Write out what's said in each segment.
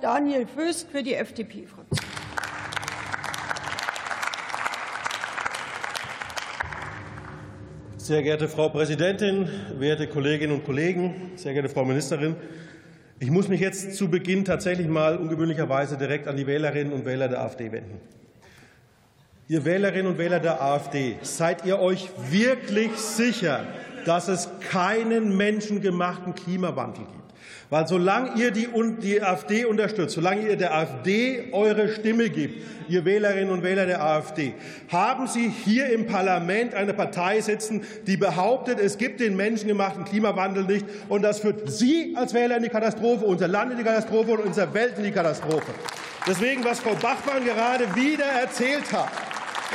Daniel Föst für die FDP-Fraktion. Sehr geehrte Frau Präsidentin, werte Kolleginnen und Kollegen, sehr geehrte Frau Ministerin! Ich muss mich jetzt zu Beginn tatsächlich mal ungewöhnlicherweise direkt an die Wählerinnen und Wähler der AfD wenden. Ihr Wählerinnen und Wähler der AfD, seid ihr euch wirklich sicher, dass es keinen menschengemachten Klimawandel gibt? Weil solange ihr die, die AfD unterstützt, solange ihr der AfD eure Stimme gibt, ihr Wählerinnen und Wähler der AfD, haben Sie hier im Parlament eine Partei sitzen, die behauptet, es gibt den menschengemachten Klimawandel nicht. Und das führt Sie als Wähler in die Katastrophe, unser Land in die Katastrophe und unsere Welt in die Katastrophe. Deswegen, was Frau Bachmann gerade wieder erzählt hat,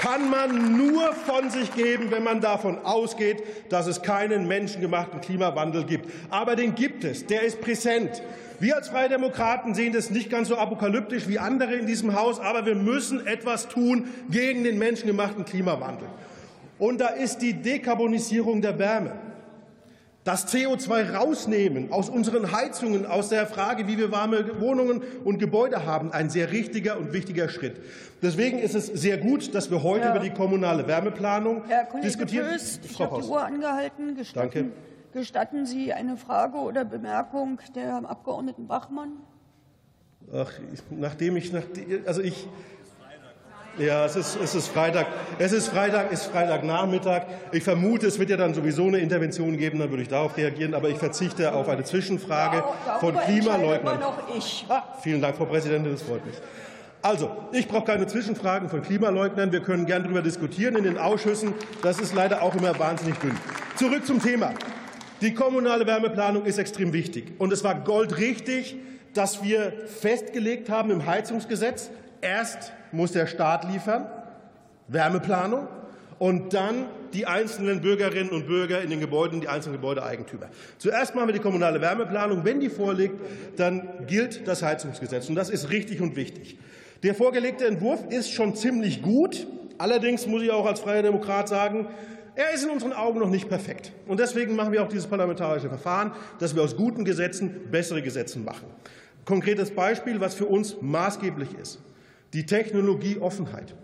kann man nur von sich geben, wenn man davon ausgeht, dass es keinen menschengemachten Klimawandel gibt. Aber den gibt es, der ist präsent. Wir als Freie Demokraten sehen das nicht ganz so apokalyptisch wie andere in diesem Haus, aber wir müssen etwas tun gegen den menschengemachten Klimawandel. Und da ist die Dekarbonisierung der Wärme. Das CO2 rausnehmen aus unseren Heizungen, aus der Frage, wie wir warme Wohnungen und Gebäude haben, ein sehr richtiger und wichtiger Schritt. Deswegen ist es sehr gut, dass wir heute Herr, über die kommunale Wärmeplanung Herr Kollege diskutieren. Föst, ich Frau habe die. Uhr angehalten. Gestatten, Danke. gestatten Sie eine Frage oder Bemerkung der Abgeordneten Bachmann? Ach, nachdem ich, also ich, ja, es ist, es ist Freitag, es ist Freitag, ist Freitagnachmittag. Ich vermute, es wird ja dann sowieso eine Intervention geben, dann würde ich darauf reagieren, aber ich verzichte auf eine Zwischenfrage von Darüber entscheide Klimaleugnern. noch ich. Ah, vielen Dank, Frau Präsidentin, das freut mich. Also, ich brauche keine Zwischenfragen von Klimaleugnern. Wir können gern darüber diskutieren in den Ausschüssen. Das ist leider auch immer wahnsinnig dünn. Zurück zum Thema. Die kommunale Wärmeplanung ist extrem wichtig. Und es war goldrichtig, dass wir festgelegt haben im Heizungsgesetz, erst muss der Staat liefern, Wärmeplanung, und dann die einzelnen Bürgerinnen und Bürger in den Gebäuden, die einzelnen Gebäudeeigentümer. Zuerst machen wir die kommunale Wärmeplanung. Wenn die vorliegt, dann gilt das Heizungsgesetz. Und das ist richtig und wichtig. Der vorgelegte Entwurf ist schon ziemlich gut. Allerdings muss ich auch als freier Demokrat sagen, er ist in unseren Augen noch nicht perfekt. Und deswegen machen wir auch dieses parlamentarische Verfahren, dass wir aus guten Gesetzen bessere Gesetze machen. Konkretes Beispiel, was für uns maßgeblich ist. Die Technologieoffenheit.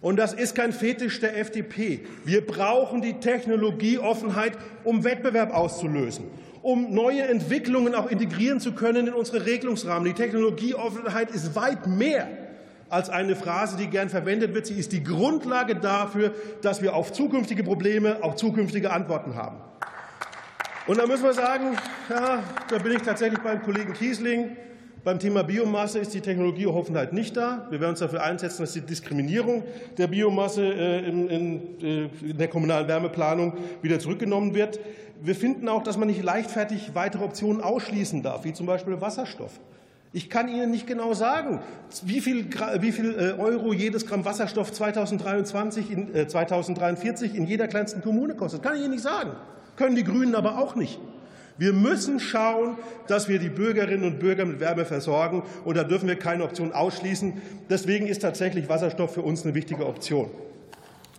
Und das ist kein Fetisch der FDP. Wir brauchen die Technologieoffenheit, um Wettbewerb auszulösen, um neue Entwicklungen auch integrieren zu können in unsere Regelungsrahmen. Die Technologieoffenheit ist weit mehr als eine Phrase, die gern verwendet wird. Sie ist die Grundlage dafür, dass wir auf zukünftige Probleme auch zukünftige Antworten haben. Und da müssen wir sagen, ja, da bin ich tatsächlich beim Kollegen Kiesling. Beim Thema Biomasse ist die Technologieoffenheit nicht da. Wir werden uns dafür einsetzen, dass die Diskriminierung der Biomasse äh, in der kommunalen Wärmeplanung wieder zurückgenommen wird. Wir finden auch, dass man nicht leichtfertig weitere Optionen ausschließen darf, wie zum Beispiel Wasserstoff. Ich kann Ihnen nicht genau sagen, wie viel, wie viel äh, Euro jedes Gramm Wasserstoff 2023 in, äh, 2043 in jeder kleinsten Kommune kostet. Kann ich Ihnen nicht sagen. Können die Grünen aber auch nicht. Wir müssen schauen, dass wir die Bürgerinnen und Bürger mit Wärme versorgen. Und da dürfen wir keine Option ausschließen. Deswegen ist tatsächlich Wasserstoff für uns eine wichtige Option.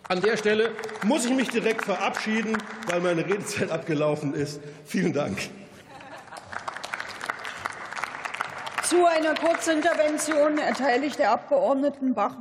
An der Stelle muss ich mich direkt verabschieden, weil meine Redezeit abgelaufen ist. Vielen Dank. Zu einer Kurzintervention erteile ich der Abgeordneten Bachmann